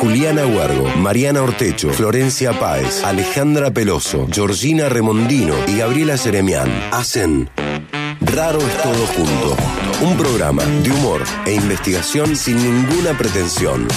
Juliana Huergo, Mariana Ortecho, Florencia Páez, Alejandra Peloso, Georgina Remondino y Gabriela Seremián hacen Raro es todo junto. Un programa de humor e investigación sin ninguna pretensión.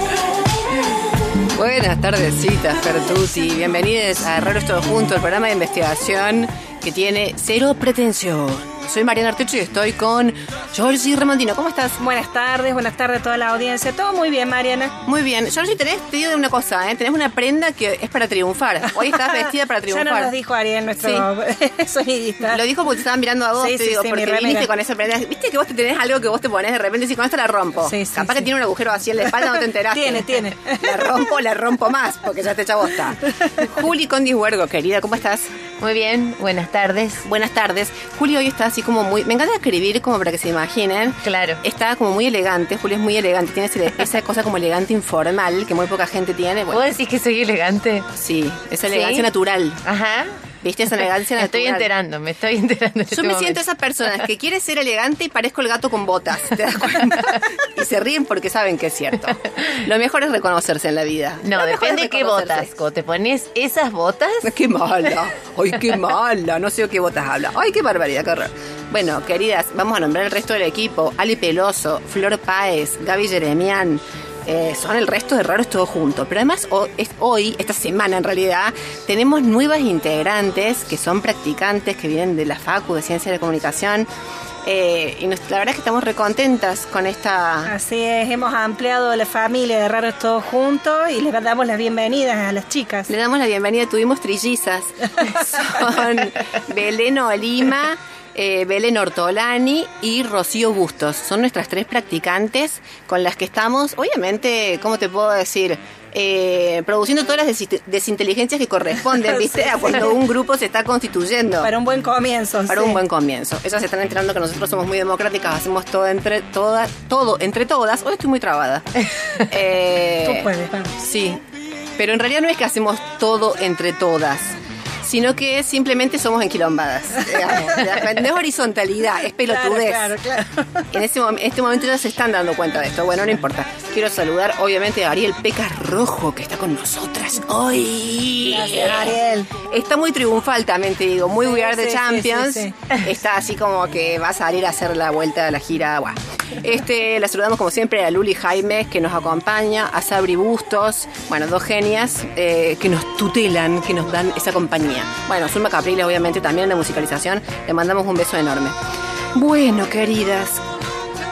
tardecitas, Pertusi. Bienvenidos a Raros Todos Juntos, el programa de investigación que tiene cero pretensión. Soy Mariana Artecho y estoy con Georgie Remondino. ¿Cómo estás? Buenas tardes, buenas tardes a toda la audiencia. Todo muy bien, Mariana. Muy bien. Georgie, tenés, te digo de una cosa, ¿eh? tenés una prenda que es para triunfar. Hoy estás vestida para triunfar. ya nos lo dijo Ariel, nuestro sonidista. Lo dijo porque te estaban mirando a vos, te digo, porque viniste con esa prenda. Viste que vos te tenés algo que vos te pones de repente y si con esto la rompo. Capaz que tiene un agujero así en la espalda, no te enteraste. tiene, tiene. La rompo, la rompo más, porque ya te echa bosta. Juli Condis Huergo, querida, ¿cómo estás? Muy bien, buenas tardes. Buenas tardes. Juli hoy está así como muy... Me encanta escribir como para que se imaginen. Claro. Está como muy elegante, Juli es muy elegante, tiene esa cosa como elegante informal que muy poca gente tiene. ¿Puedo decir que soy elegante? Sí, esa elegancia natural. Ajá. ¿Viste esa elegancia natural? Me estoy enterando, me estoy enterando. Yo este me siento esa persona que quiere ser elegante y parezco el gato con botas, ¿te das cuenta? y se ríen porque saben que es cierto. Lo mejor es reconocerse en la vida. No, depende de qué botas. Cuando te pones esas botas. Qué mala. Ay, qué mala. No sé de qué botas habla. Ay, qué barbaridad, qué horror. Bueno, queridas, vamos a nombrar el resto del equipo. Ali Peloso, Flor Páez, Gaby Jeremian. Eh, son el resto de raros todos juntos. Pero además hoy, esta semana en realidad, tenemos nuevas integrantes que son practicantes, que vienen de la Facu de Ciencia de la Comunicación. Eh, y la verdad es que estamos recontentas con esta... Así es, hemos ampliado la familia de Raros Todos Juntos y les damos las bienvenidas a las chicas. Le damos la bienvenida, tuvimos trillizas. Son Belén Lima eh, Belén Ortolani y Rocío Bustos. Son nuestras tres practicantes con las que estamos, obviamente, ¿cómo te puedo decir? Eh, produciendo todas las desinteligencias que corresponden, ¿viste? A cuando un grupo se está constituyendo. Para un buen comienzo. Para un buen comienzo. Ellas se están enterando que nosotros somos muy democráticas, hacemos todo entre todas, todo entre todas. Hoy estoy muy trabada. eh, Tú puedes, Sí. Pero en realidad no es que hacemos todo entre todas sino que simplemente somos enquilombadas. no es horizontalidad, es pelotudez. Claro, claro, En este, este momento ya se están dando cuenta de esto. Bueno, no importa. Quiero saludar, obviamente, a Ariel Pecas Rojo, que está con nosotras hoy. Gracias, Ariel. Está muy triunfal también, te digo. Muy We Are the Champions. está así como que va a salir a hacer la vuelta de la gira. Este, la saludamos como siempre a Luli Jaime, que nos acompaña, a Sabri Bustos, bueno, dos genias eh, que nos tutelan, que nos dan esa compañía. Bueno, Zulma Capriles, obviamente, también de musicalización. Le mandamos un beso enorme. Bueno, queridas,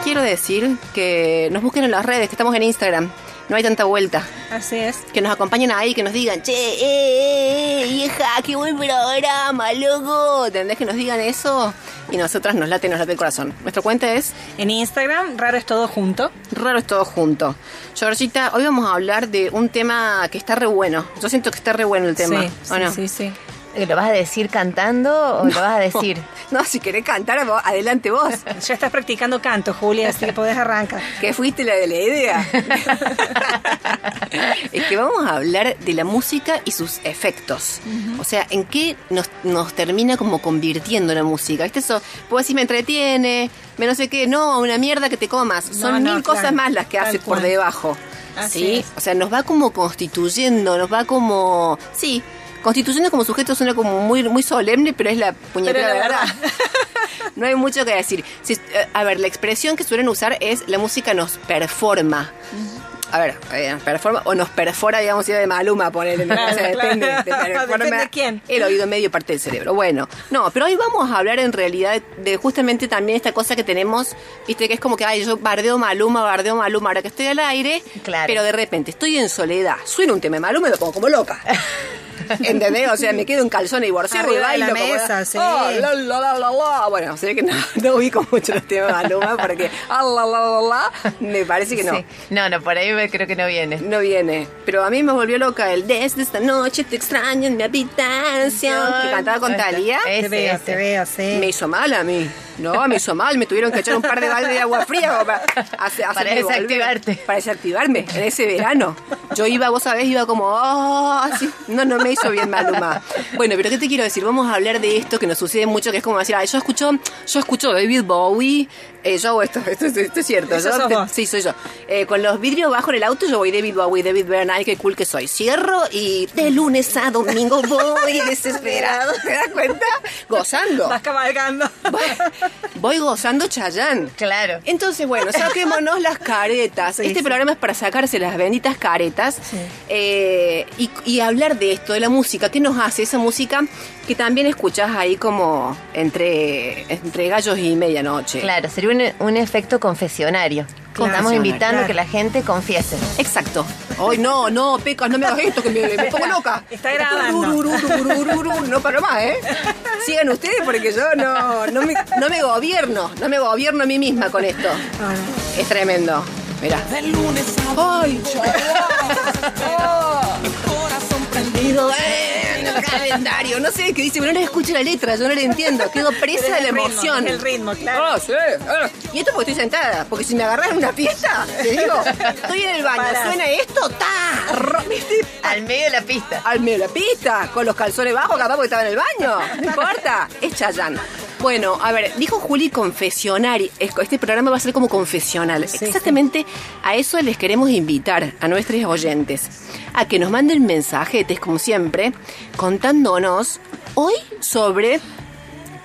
quiero decir que nos busquen en las redes, que estamos en Instagram. No hay tanta vuelta. Así es. Que nos acompañen ahí, que nos digan, che, eh, eh, vieja, qué buen programa, loco. ¿Entendés que nos digan eso? Y nosotras nos late, nos late el corazón. Nuestra cuenta es... En Instagram, Raro es todo junto. Raro es todo junto. Georgita, hoy vamos a hablar de un tema que está re bueno. Yo siento que está re bueno el tema. Sí, sí, sí, ¿Lo vas a decir cantando o lo vas a decir? No, si querés cantar, adelante vos. Ya estás practicando canto, Julia, así que podés arrancar. Que fuiste la de la idea. es que vamos a hablar de la música y sus efectos. O sea, en qué nos, nos termina como convirtiendo la música. ¿Viste eso? Puedo decir, me entretiene, me no sé qué. No, una mierda que te comas. Son mil cosas más las que haces por debajo. ¿Sí? O sea, nos va como constituyendo, nos va como. Sí, constituyendo como sujeto suena como muy, muy solemne, pero es la puñetera la verdad. no hay mucho que decir. Si, eh, a ver, la expresión que suelen usar es la música nos performa. A ver, eh, performa o nos perfora, digamos, si de Maluma, ponerle. Claro, o sea, depende, claro. de, Depende de quién. El oído medio parte del cerebro. Bueno, no, pero hoy vamos a hablar en realidad de justamente también esta cosa que tenemos, viste, que es como que, ay, yo bardeo Maluma, bardeo Maluma, ahora que estoy al aire, Claro. pero de repente estoy en soledad, suena un tema de Maluma y me pongo como loca. ¿Entendés? O sea, me quedo en calzones divorciado y Arriba de bailo la como- mesa, sí. Oh, la, la, la, la, la. Bueno, sé que no, no ubico mucho los temas de Maluma porque ah, la, la, la, la, me parece que no. Sí. No, no, por ahí me- creo que no viene. No viene. Pero a mí me volvió loca el Desde esta noche te extraño en mi habitación. Que cantaba con. Talía. Te veo, te veo, sí. Me hizo mal a mí. No, me hizo mal. Me tuvieron que echar un par de baldes de agua fría para, hace- Para desactivarte. Para desactivarme en ese verano. Yo iba, vos sabés, iba como, oh, así. No, no me hizo bien Maluma. Bueno, pero ¿qué te quiero decir? Vamos a hablar de esto que nos sucede mucho, que es como decir, ay, yo escucho, yo escucho David Bowie, eh, yo hago esto, esto, es- esto es cierto. Yo sos te- vos. Sí, soy yo. Eh, con los vidrios bajo en el auto, yo voy David Bowie, David Byrne, ay, qué cool que soy. Cierro y de lunes a domingo voy desesperado. ¿Te das cuenta? Gozando. Vas cabalgando. Voy, voy gozando Chayán. Claro. Entonces, bueno, saquémonos las caretas. Sí, este sí. programa es para sacarse las benditas caretas eh, y, y hablar de esto, de la música. ¿Qué nos hace esa música que también escuchás ahí como entre, entre gallos y medianoche? Claro, sería un, un efecto confesionario. Estamos invitando claro. que la gente confiese. Exacto. Ay, no, no, Pecas, no me hagas esto, que me, me pongo loca. Está grabando. No paro más, ¿eh? Sigan ustedes porque yo no, no, me, no me gobierno, no me gobierno a mí misma con esto. Ah, Es tremendo. Mira. ¡Ay, chaval! corazón en el calendario. No sé qué dice, pero no le escucho la letra, yo no le entiendo. Quedo presa de la ritmo, emoción. el ritmo, claro. Ah, sí. ah. Y esto porque estoy sentada, porque si me agarran una fiesta, te digo, estoy en el baño, suena esto, ta. Al medio de la pista. al medio de la pista, con los calzones bajos, capaz porque estaba en el baño. No importa, es Chayanne. Bueno, a ver, dijo Juli confesionar. Este programa va a ser como confesional. Sí, Exactamente a eso les queremos invitar a nuestros oyentes. A que nos manden mensajetes, como siempre, contándonos hoy sobre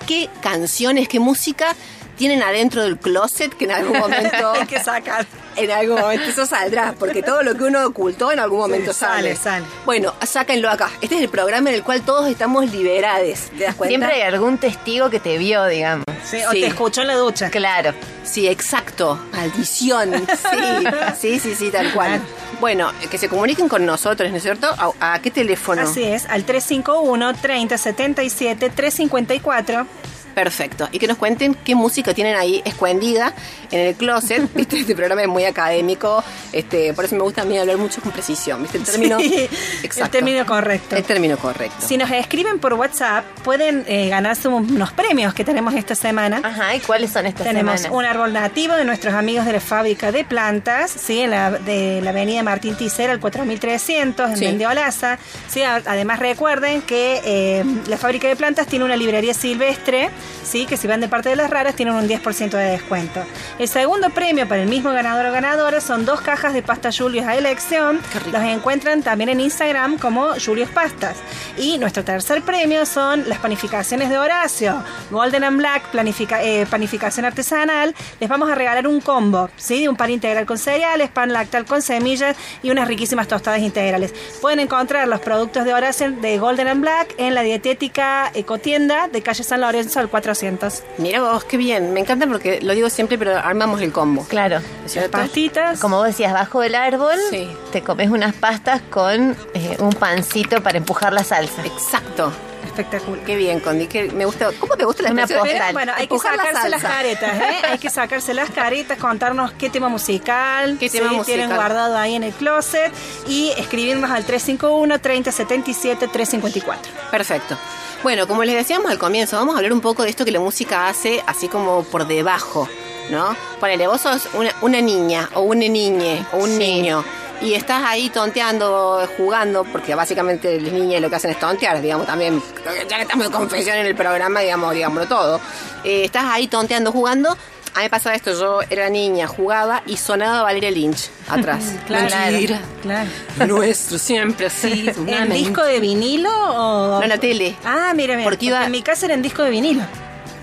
qué canciones, qué música tienen adentro del closet que en algún momento Hay que sacar. En algún momento eso saldrá, porque todo lo que uno ocultó en algún momento Sí, sale. sale, sale. Bueno, sáquenlo acá. Este es el programa en el cual todos estamos liberades. ¿Te das cuenta? Siempre hay algún testigo que te vio, digamos. Sí, o Sí. te escuchó en la ducha. Claro. Sí, exacto. Maldición. Sí, sí, sí, sí, tal cual. Bueno, que se comuniquen con nosotros, ¿no es cierto? ¿A, a qué teléfono? Así es, al 351 3077 354. Perfecto. Y que nos cuenten qué música tienen ahí escondida en el closet. Viste, este programa es muy académico. Este, por eso me gusta a mí hablar mucho con precisión. ¿Viste? El término. Sí, el término correcto. El término correcto. Si nos escriben por WhatsApp, pueden eh, ganarse unos premios que tenemos esta semana. Ajá, ¿y cuáles son estas Tenemos semanas? un árbol nativo de nuestros amigos de la fábrica de plantas, ¿sí? en la, de la avenida Martín Ticera, al 4300, en Sí. Mendiolaza. ¿sí? Además, recuerden que eh, la fábrica de plantas tiene una librería silvestre, ¿sí? que si van de parte de las raras tienen un 10% de descuento. El segundo premio para el mismo ganador o ganadora son dos cajas de pasta Julius a elección. Los encuentran también en Instagram como Julius Pastas. Y nuestro tercer premio son las panificaciones de Horacio, Golden and Black, planifica- eh, panificación artesanal. Les vamos a regalar un combo, ¿sí? Un pan integral con cereales, pan lactal con semillas y unas riquísimas tostadas integrales. Pueden encontrar los productos de Horacio de Golden and Black en la dietética Ecotienda de calle San Lorenzo al 400. Mira vos, qué bien. Me encanta porque lo digo siempre, pero armamos el combo. Claro. ¿No es cierto? Pastitas. Como vos decías, bajo el árbol Sí. te comes unas pastas con eh, un pancito para empujar la salsa. Exacto. Espectacular. Qué bien, Condi. que me gusta. ¿Cómo te gusta la Una postal. Bueno, hay que la sacarse las caretas, ¿eh? Hay que sacarse las caretas, contarnos qué tema musical, ¿Qué tema sí, musical? tienen guardado ahí en el closet y escribirnos al 351 3077 354. Perfecto. Bueno, como les decíamos al comienzo, vamos a hablar un poco de esto que la música hace así como por debajo, ¿no? Ponele, vos sos una, una niña o una niñe o un Sí. niño y estás ahí tonteando, jugando, porque básicamente las niñas lo que hacen es tontear, digamos, también, ya que estamos de confesión en el programa, digamos, digámoslo todo. Eh, estás ahí tonteando, jugando. A mí me pasaba esto, yo era niña, jugaba y sonaba Valeria Lynch atrás. Claro. Mentira. Claro. Nuestro siempre así. ¿En disco de vinilo o...? No, en la tele. Ah, mira, mira. Porque iba- en mi casa era en disco de vinilo.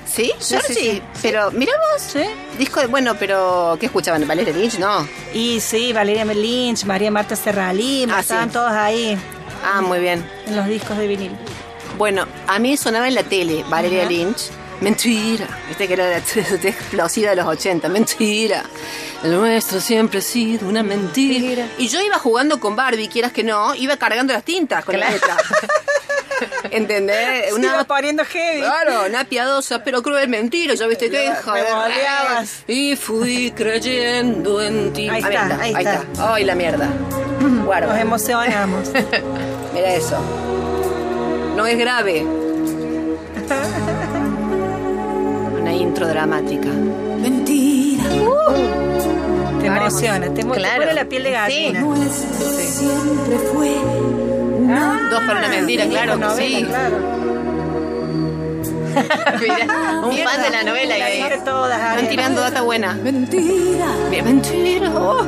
¿Sí? Sí, Yo sí. Pero, mira vos. Sí. Disco de. Bueno, pero. ¿Qué escuchaban? ¿Valeria Lynch? No. Y sí, Valeria Lynch, María Marta Serralí, Ah, estaban sí. todos ahí Ah, muy bien. en los discos de vinilo. Bueno, a mí sonaba en la tele Valeria. Lynch. Mentira. Viste que era la explosiva de los 80. Mentira. El nuestro siempre ha sido una mentira. Y yo iba jugando con Barbie, quieras que no, iba cargando las tintas con la letra. ¿Entendés? Se iba poniendo heavy. Claro, una piadosa pero cruel mentira. Yo viste que boleabas. Y fui creyendo en ti. Ahí Ah, está, ahí ahí está. está. Ay, la mierda. Guarda. Nos emocionamos. Mira eso. No es grave. Dramática. Mentira, Te emociona, te, mo- te Claro. pone la piel de Sí. gallina. nuestro siempre fue Dos para una mentira, claro, Novela, sí. claro. Mirá, un fan de la novela y La ahí. dije todas. Están Ariel. tirando data buena. mentira. Bien, mentira. oh.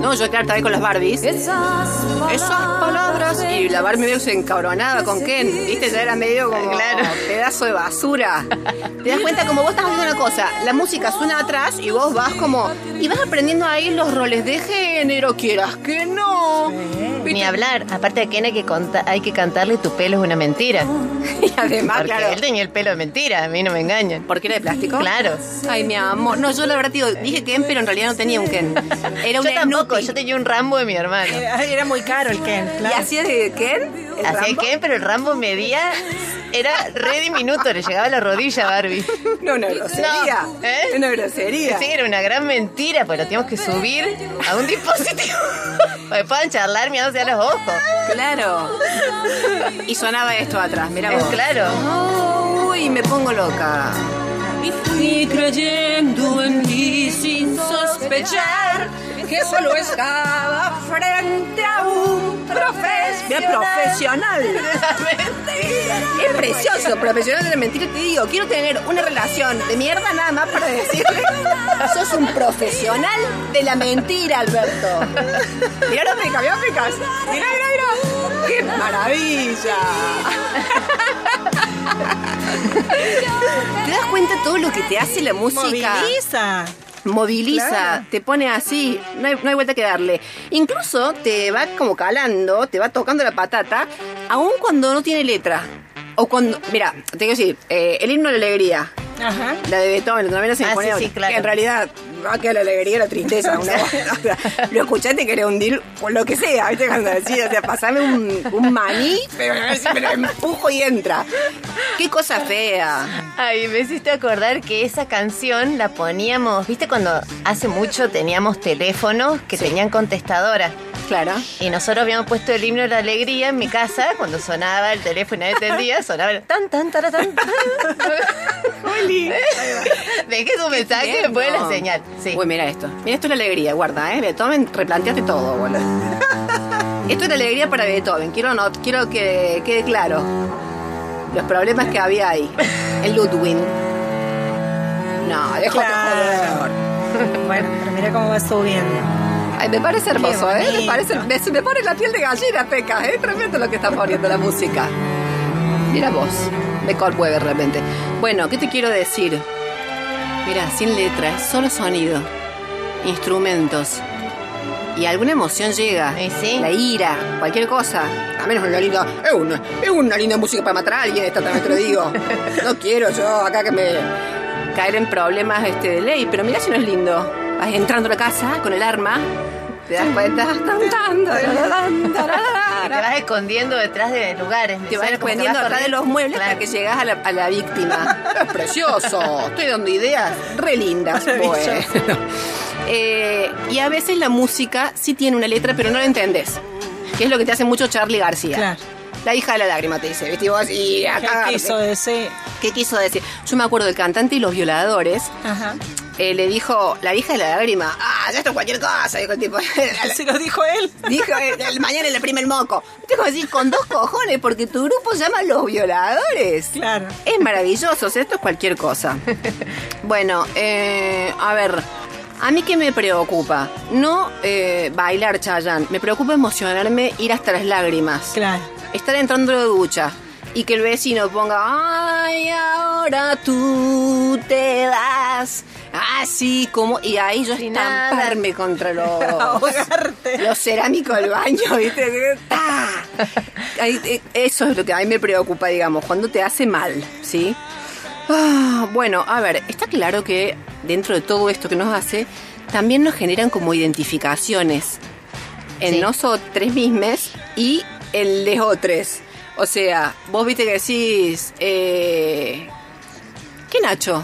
No, yo claro, estaba con las Barbies. Esas Esas palabras. Y la Barbie medio se encabronaba con Ken. Viste, ya era medio como Claro. pedazo de basura. Te das cuenta como vos estás haciendo una cosa. La música suena atrás y vos vas como. Y vas aprendiendo ahí los roles de género, quieras que no. Ni hablar. Aparte de que hay que, hay que cantarle tu pelo es una mentira. Y además, Porque claro. él tenía el pelo de mentira, a mí no me engañan. ¿Por qué era de plástico? Claro. Ay, mi amor. No, yo la verdad digo, dije Ken, pero en realidad no tenía un Ken. Era un Yo tampoco, Snoopy. yo tenía un Rambo de mi hermano. Era, era muy caro el Ken. ¿Y claro. hacía de Ken? ¿El Hacía Rambo? que, pero el Rambo medía, era re diminuto, le llegaba a la rodilla a Barbie. No, una grosería. No, ¿eh? Una grosería. Sí, era una gran mentira, pues lo teníamos que subir a un dispositivo para que puedan charlar mirándose a los ojos. Claro. Y sonaba esto atrás, mira vos. Claro. Uy, me pongo loca. Y fui creyendo en ti sin sospechar que solo estaba frente a un profesional. profesional. Es precioso, profesional de la mentira. Te digo, quiero tener una relación de mierda nada más para decirle, sos un profesional de la mentira, Alberto. Mirá los pecas, mirá los pecas. Mirá, mirá, mirá. ¡Qué maravilla! ¿Te das cuenta todo lo que te hace la música? Moviliza. Moviliza, Claro. te pone así, no hay, no hay vuelta que darle. Incluso te va como calando, te va tocando la patata, aun cuando no tiene letra. O cuando, mira, te quiero decir, eh, el himno de la alegría, Ajá. la de Beethoven, la novena sinfonía, sí, sí, claro. que en realidad quedar la alegría la tristeza. Una, lo escuchaste que era un deal con lo que sea, ¿viste? Cuando decía, o sea, pasame un, un maní, pero a ver si me lo empujo y entra. Qué cosa fea. Ay, me hiciste acordar que esa canción la poníamos, viste cuando hace mucho teníamos teléfonos que tenían contestadora. Claro. Y nosotros habíamos puesto el himno de la alegría en mi casa, cuando sonaba el teléfono y nadie entendía, sonaba el tan tan tan tan. Dejé su mensaje Bien, después de la señal. Sí. Uy, mira esto. Mira, esto es la alegría, guarda, ¿eh? Beethoven, replanteate todo, boludo. esto es la alegría para Beethoven. Quiero, no, quiero que quede claro los problemas que había ahí. El Ludwig. No, déjate Claro. joder. Bueno, pero mira cómo va subiendo. Ay, me parece hermoso, ¿eh? Me, parece, me, me pone la piel de gallina, Peca, ¿eh? Tremendo lo que está poniendo la música. Mira vos, me conmueve realmente. Bueno, ¿qué te quiero decir? Mira, sin letras, solo sonido, instrumentos. Y alguna emoción llega. Sí. La ira, cualquier cosa. A menos una linda. Es una, es una linda música para matar a alguien, esta también te lo digo. No quiero yo acá que me caer en problemas este, de ley, pero mira si no es lindo. Vas entrando a la casa con el arma, te das cuenta. Te vas escondiendo detrás de lugares. Te vas escondiendo vas atrás de los muebles Claro. hasta que llegas a la, a la víctima. Es precioso. Estoy dando ideas re lindas. Bueno. Eh, y a veces la música sí tiene una letra, pero no la entendés. Que es lo que te hace mucho Charlie García. Claro. La hija de la lágrima te dice, ¿viste? Y vos, y ¿Qué acá. quiso decir? ¿Qué quiso decir? Yo me acuerdo del cantante y los violadores. Ajá. Eh, le dijo, la hija de la lágrima, ah, ya esto es cualquier cosa, dijo el tipo. Se lo dijo él. Dijo, el mañana le prime el moco. Tengo que decir, con dos cojones, porque tu grupo se llama Los Violadores. Claro. Es maravilloso, o sea, esto es cualquier cosa. Bueno, eh, a ver, a mí qué me preocupa, no eh, bailar Chayanne, me preocupa emocionarme, ir hasta las lágrimas, Claro. estar entrando de ducha y que el vecino ponga, ay, ahora tú te vas, así como, y ahí yo Sin nada. estamparme contra los, Ahogarte. los cerámicos del baño, ¿viste? ¡Ah! Ahí, Eso es lo que a mí me preocupa, digamos, cuando te hace mal, ¿sí? Ah, bueno, a ver, está claro que dentro de todo esto que nos hace, también nos generan como identificaciones en Sí. nosotros mismos y en les otros. O sea, vos viste que decís, eh, ¿qué Nacho?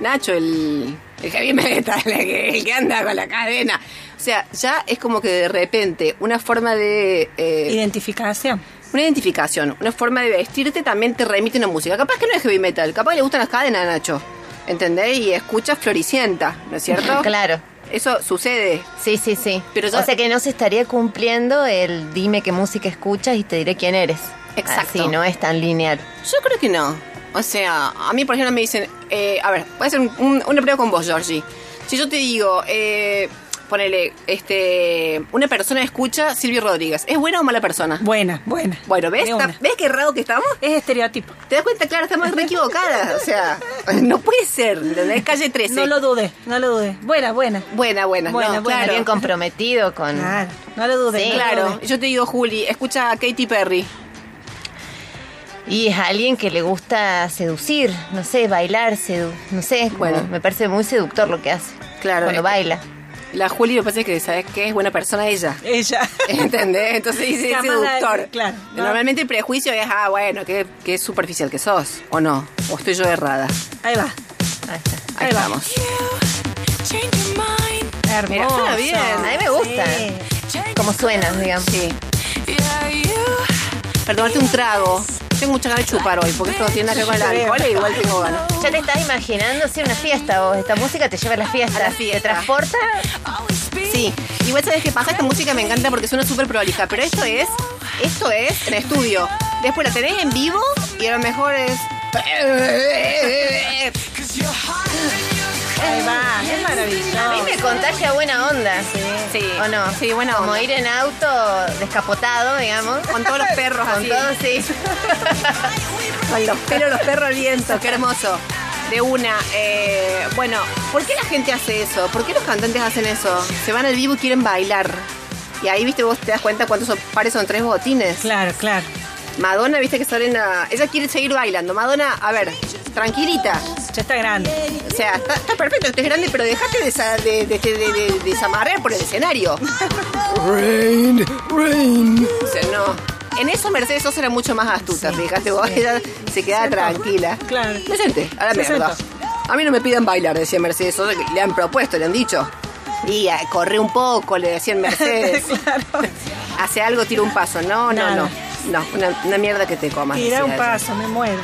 Nacho, el, el heavy metal, el que, anda con la cadena. O sea, ya es como que de repente una forma de... eh, Identificación. una identificación, una forma de vestirte también te remite una música. Capaz que no es heavy metal, capaz que le gustan las cadenas a Nacho. ¿Entendés? Y escucha Floricienta, ¿no es cierto? Claro. Eso sucede. Sí, sí, sí. Pero ya- O sea que no se estaría cumpliendo el dime qué música escuchas y te diré quién eres. Exacto. Así, no es tan lineal. Yo creo que no. O sea, a mí, por ejemplo, me dicen, eh, a ver, voy a hacer un- un- una prueba con vos, Georgie. Si yo te digo, eh, ponele, este, una persona escucha Silvio Rodríguez, ¿es buena o mala persona? Buena, buena. Bueno, ¿ves? ¿Ves qué raro que estamos? Es estereotipo. ¿Te das cuenta? Claro, estamos re equivocadas. O sea, no puede ser. ¿entendés? Calle 13. No lo dudes, no lo dudes. Buena, buena. Buena, buena. Buena, no, buena, claro. Bien comprometido con... Claro, no lo dudes. Sí, no lo Claro, dudes. yo te digo, Juli, escucha a Katy Perry. Y es alguien que le gusta seducir, no sé, bailar, sedu no sé, como- Bueno. me parece muy seductor lo que hace. Claro, Cuando que- baila. La Juli me parece que, ¿sabes qué? Es buena persona ella. Ella. ¿Entendés? Entonces dice seductor. la- claro, no. Normalmente el prejuicio es, ah, bueno, qué, qué superficial que sos. ¿O no? ¿O estoy yo errada? Ahí va. Ahí está. Ahí Ahí va. vamos. Hermoso. Mira, suena bien. A mí me gusta. Sí. Como suena, digamos. Sí. Para tomarte un trago. Tengo mucha ganas de chupar hoy, porque esto tiene que ver con el alcohol e igual tengo ganas. Ya te estás imaginando, sí, una fiesta vos. Esta música te lleva a la fiesta. A la fiesta. Te transporta. Sí, igual sabes qué pasa, esta música me encanta porque suena súper prolija, pero esto es, esto es en estudio. Después la tenés en vivo y a lo mejor es... Va. Es maravilloso. A mí me contagia buena onda. Sí, ¿O no? Sí, buena Como onda. ir en auto descapotado, digamos. Con todos los perros Con así. todo, sí. Con los pelos, los perros al viento, qué hermoso. De una, eh, bueno, ¿por qué la gente hace eso? ¿Por qué los cantantes hacen eso? Se van al vivo y quieren bailar. Y ahí, viste, vos te das cuenta cuántos pares son tres botines. Claro, claro. Madonna, viste que salen a... Ella quiere seguir bailando. Madonna, a ver, tranquilita. Ya está grande. O sea, está, está perfecto, usted es grande, pero dejate de, de, de, de, de- de- de zamarrear por el escenario. Rain, rain. O sea, no. En eso Mercedes Sosa era mucho más astuta, fíjate vos, ella se quedaba tranquila. Claro. Me senté, a la Se mierda. A mí no me pidan bailar, decía Mercedes Sosa, que le han propuesto, le han dicho. Y eh, corre un poco, le decían Mercedes. claro. Hace algo, tira un paso. No, no, Nada. no. No, una, una mierda que te comas. Tira un paso, me muero.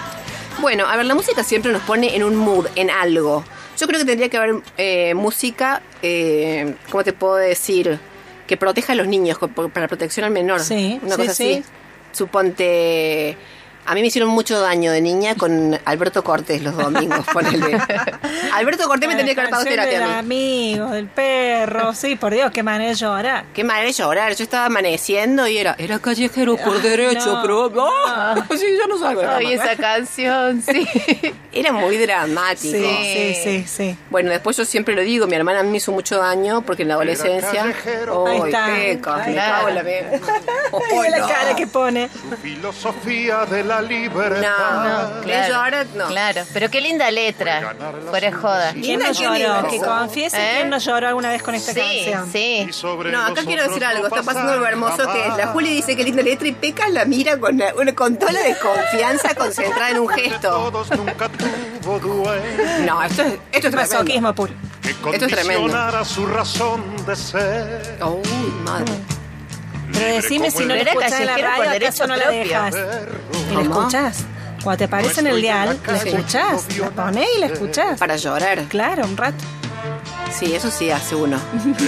Bueno, a ver, la música siempre nos pone en un mood, en algo. Yo creo que tendría que haber eh, música, eh, ¿cómo te puedo decir? Que proteja a los niños, para protección al menor. Sí, Una sí, cosa así. sí. Suponte. A mí me hicieron mucho daño de niña con Alberto Cortés los domingos, ponele. Alberto Cortés me tendría que haber pagado terapia del a mí. amigo, del perro. Sí, por Dios, qué manera de llorar. Qué manera de llorar. Yo estaba amaneciendo y era, era callejero por derecho, no, pero. ¡Ah! Sí, yo no la Oye, esa canción, sí. Era muy dramático. Sí, sí, sí, sí. Bueno, después yo siempre lo digo, mi hermana a mí me hizo mucho daño porque en la adolescencia. callejero. Ahí ¡Ay, está. peca! Ahí Me está. cago en la ve- Mira la no. cara que pone. Filosofía de la libertad. No, ¿Ves? Yo ahora no. Claro, pero qué linda letra. Fuera joda. ¿Quién no lloró? Que confiese ¿Eh? quién no lloró alguna vez con esta Sí, canción. sí. No, acá quiero decir algo. Está pasando algo hermoso que es. La. Juli dice que linda letra y Peca la mira con, una- con toda la desconfianza concentrada en un gesto. No, esto es, esto es tremendo. Masoquismo puro. que Esto es tremendo. su razón de ser. Uy, madre. Pero decime si no la Era escuchás en la radio, derecho ¿acaso no la dejas? ¿Y la escuchás? Cuando te aparece en el dial, la escuchás. La ponés y la escuchás. Para llorar. Claro, un rato. Sí, eso sí hace uno.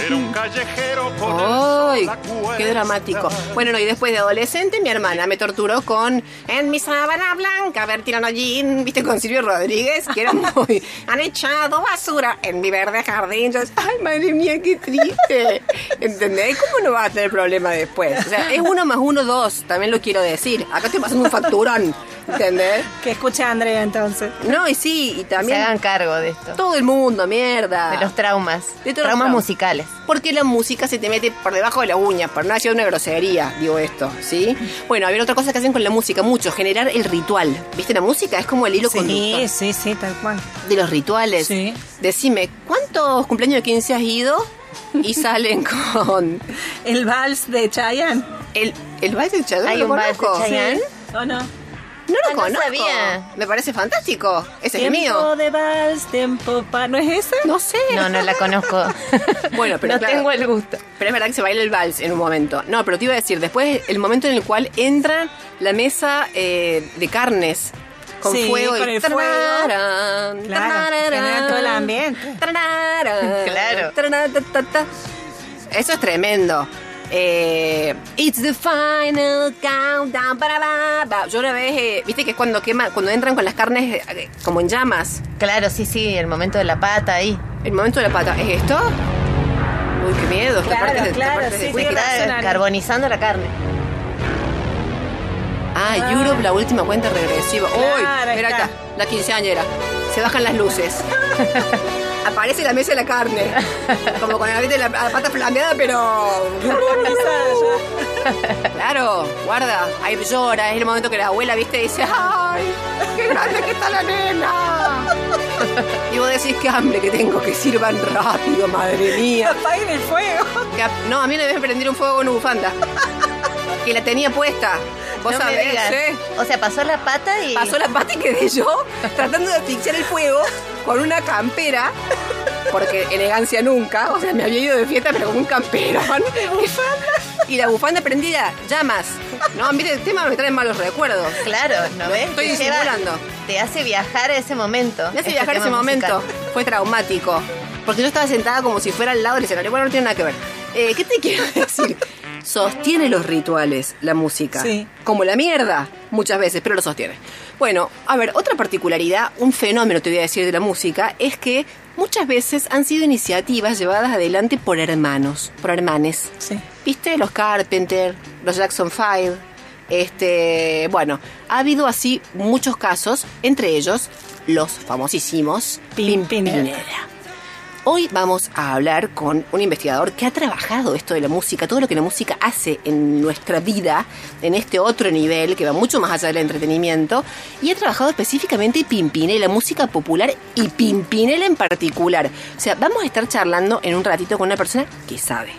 Era un callejero con ¡Ay! a ¡Qué dramático! Bueno, no, y después de adolescente, mi hermana me torturó con En mi sábana blanca, ver tirando jean, viste, con Silvio Rodríguez, que era muy. Han echado basura en mi verde jardín. Yo, ¡ay, madre mía, qué triste! ¿Entendés? ¿Cómo no vas a tener problema después? O sea, es uno más uno, dos, también lo quiero decir. Acá estoy pasando un facturón, ¿entendés? Que escuche a Andrea entonces. No, y sí, y Se también. hagan cargo de esto. Todo el mundo, mierda. De los traumas. De todos traumas musicales. Porque la música se te mete por debajo de la uña, por no hacer una grosería, digo esto, ¿sí? Bueno, había otra cosa que hacen con la música mucho, generar el ritual. ¿Viste la música? Es como el hilo Sí, conductor sí, sí, tal cual. de los rituales. Sí. Decime, ¿cuántos cumpleaños de 15 has ido y salen con El vals de Chayanne. el, el baile del Chayanne? ¿Hay ¿Lo un vals de? Chayanne? ¿O no? No lo Ah, no conozco. sabía. Me parece fantástico. Ese es el Tiempo mío. de vals, tiempo pa... ¿No es ese? No sé. No, no la conozco. Bueno, pero no claro. tengo el gusto. Pero es verdad que se baila el vals en un momento. No, pero te iba a decir, después el momento en el cual entra la mesa eh, de carnes con Sí, fuego con y el fuego. tararán, Claro, tararán, genera todo el ambiente. tararán, Claro. tararán, ta, ta, ta. Eso es tremendo. Eh, it's the final countdown. Para. Yo una vez, eh, viste que es cuando quema, cuando entran con las carnes eh, como en llamas. Claro, sí, sí, el momento de la pata ahí. El momento de la pata. ¿Es esto? Uy, qué miedo. esta Claro, parte de- esta claro, parte de- sí. Claro, carbonizando la carne. Ah, Europe, la última cuenta regresiva. Uy, Claro, mira está. acá, la quinceañera. Se bajan las luces. Aparece la mesa de la carne. Como con la, la, la pata flameada, pero. Claro, guarda. Ahí llora. Es el momento que la abuela, viste, dice: ¡Ay! ¡Qué grande que está la nena! Y vos decís: ¡Qué hambre que tengo! Que sirvan rápido, madre mía. Apaguen el fuego. Que no, a mí una vez me prendieron fuego con una bufanda. Que la tenía puesta. Vos No sabés. ¿eh? O sea, pasó la pata y. Pasó la pata y quedé yo tratando de asfixiar el fuego con una campera, porque elegancia nunca, o sea, me había ido de fiesta pero con un camperón. Y la bufanda prendida, llamas. No, mire, el tema me trae malos recuerdos. Claro, ¿no ves? estoy disimulando. Te hace viajar a ese momento. Me hace este viajar ese momento. musical. Fue traumático. Porque yo estaba sentada como si fuera al lado del escenario. Bueno, no tiene nada que ver. Eh, ¿Qué te quiero decir? Sostiene los rituales, la música. Sí. Como la mierda, muchas veces, pero lo sostiene. Bueno, a ver, otra particularidad, un fenómeno te voy a decir de la música, es que muchas veces han sido iniciativas llevadas adelante por hermanos, por hermanes. Sí. ¿Viste? Los Carpenter, los Jackson Five. Este, bueno, ha habido así muchos casos, entre ellos los famosísimos. Pimpinela. Hoy vamos a hablar con un investigador que ha trabajado esto de la música, todo lo que la música hace en nuestra vida, en este otro nivel que va mucho más allá del entretenimiento, y ha trabajado específicamente Pimpinela, música popular y Pimpinela en particular. O sea, vamos a estar charlando en un ratito con una persona que sabe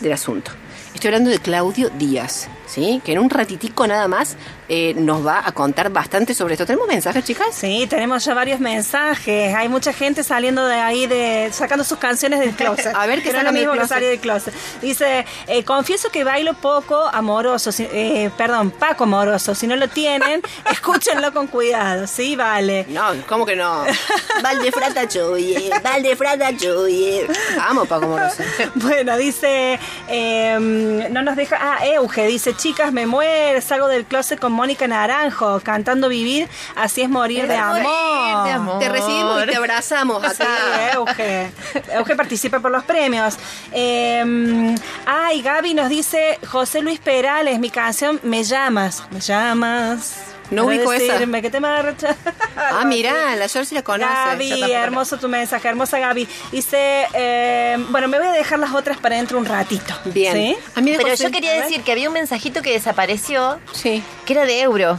del asunto. Estoy hablando de Claudio Díaz, ¿sí? Que en un ratitico nada más eh, nos va a contar bastante sobre esto. ¿Tenemos mensajes, chicas? Sí, tenemos ya varios mensajes. Hay mucha gente saliendo de ahí, de sacando sus canciones del closet. A ver, ¿qué es lo del mismo que salir del closet. Dice, eh, confieso que bailo poco amoroso, eh, perdón, Paco amoroso. Si no lo tienen, escúchenlo con cuidado, ¿sí? Vale. No, ¿cómo que no? Valde frata chuye, valde frata chuye. Vamos, Paco Moroso. Bueno, dice, eh, no nos deja, ah, Euge, dice, chicas, me muero, salgo del closet con Mónica Naranjo, cantando Vivir, así es morir de amor. morir de amor. Te recibimos y te abrazamos Sí, acá. Euge. Euge participa por los premios. Eh, ay, Gaby nos dice, José Luis Perales, mi canción Me llamas, me llamas. No ubico esa. que te marcha. Ah, mirá, la George la conoce. Gaby, hermoso tu mensaje, hermosa Gaby. Dice, eh, bueno, me voy a dejar las otras para dentro un ratito. Bien. ¿Sí? Ah, mira, Pero José, yo quería a decir que había un mensajito que desapareció, Sí. que era de Euro.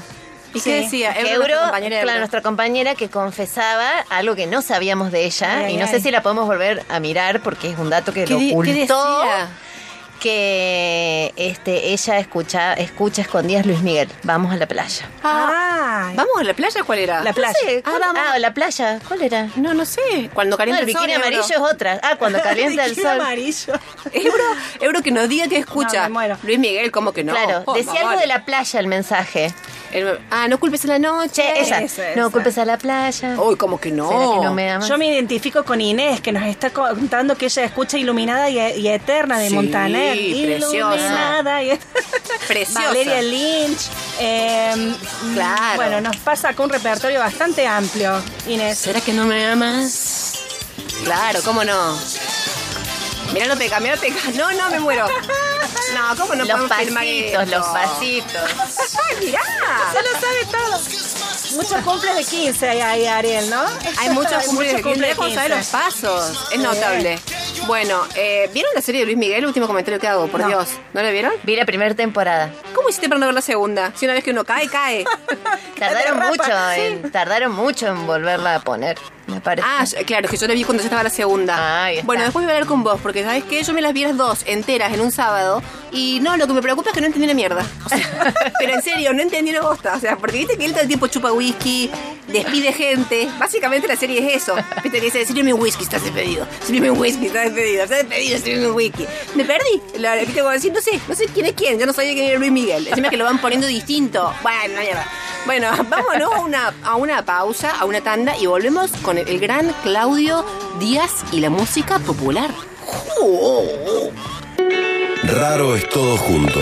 ¿Y Sí. qué decía? Euro, Euro, nuestra compañera de claro, Euro. nuestra compañera que confesaba algo que no sabíamos de ella Ay, y no ay, sé si la podemos volver a mirar porque es un dato que ¿Qué, lo ocultó. qué decía? Que este, ella escucha, escucha escondidas Luis Miguel. Vamos a la playa. Ah, ¿Vamos a la playa? ¿Cuál era? La playa. No sé, ¿cuál- Ah, vamos. ah, la playa. ¿Cuál era? No, no sé. Cuando No, calienta el el sol. bikini amarillo Euro. es otra. Ah, cuando calienta el Bikini sol. amarillo. Euro, Euro que nos diga que escucha. No, me muero. Luis Miguel, ¿cómo que no? claro, Oh, decía algo vale. de la playa el mensaje. El- ah, no culpes a la noche. Che, esa. Esa, No esa. culpes a la playa. Uy, ¿cómo que no? ¿Será que no me amas? Yo me identifico con Inés, que nos está contando que ella escucha Iluminada y, y Eterna de Sí, Montaner. preciosa. Iluminada y Preciosa. Valeria Lynch. eh, Claro. Bueno, nos pasa con un repertorio bastante amplio, Inés. ¿Será que no me amas? Claro, ¿cómo no? Mira, no peca, mira, peca. No, no, me muero. No, ¿cómo no los podemos filmar pasitos, esto? los pasitos. ¡Ay, mirá! Se lo sabe todo. Muchos cumples de 15 hay ahí, Ariel, ¿no? Hay muchos cumples de cumples 15. ¿Cómo sabe los pasos? Es notable. Bueno, eh, ¿vieron la serie de Luis Miguel? Último comentario que hago, por No. Dios. ¿No la vieron? Vi la primera temporada. ¿Cómo hiciste para no ver la segunda? Si una vez que uno cae, cae. Tardaron mucho, sí. en, tardaron mucho en volverla a poner, me parece. Ah, yo- claro, que yo la vi cuando ya estaba la segunda. Está. Bueno, después voy a hablar con vos, porque sabes que yo me las vi las dos enteras en un sábado. Y no, lo que me preocupa es que no entendí una mierda. O sea, pero en serio, no entendí una bosta. O sea, porque viste que él todo el tiempo chupa whisky, despide gente. Básicamente la serie es eso. Viste que dice, sírveme un whisky, estás despedido. Sírveme un whisky, estás despedido. Estás despedido, sírveme un whisky. Me perdí. La, viste como decir, no sé, no sé quién es quién. Yo no sabía quién era Luis Miguel. Encima que lo van poniendo distinto. Bueno, mierda. Bueno, vámonos a una, a una pausa, a una tanda y volvemos con el, gran Claudio Díaz y la música popular. Raro es todo junto.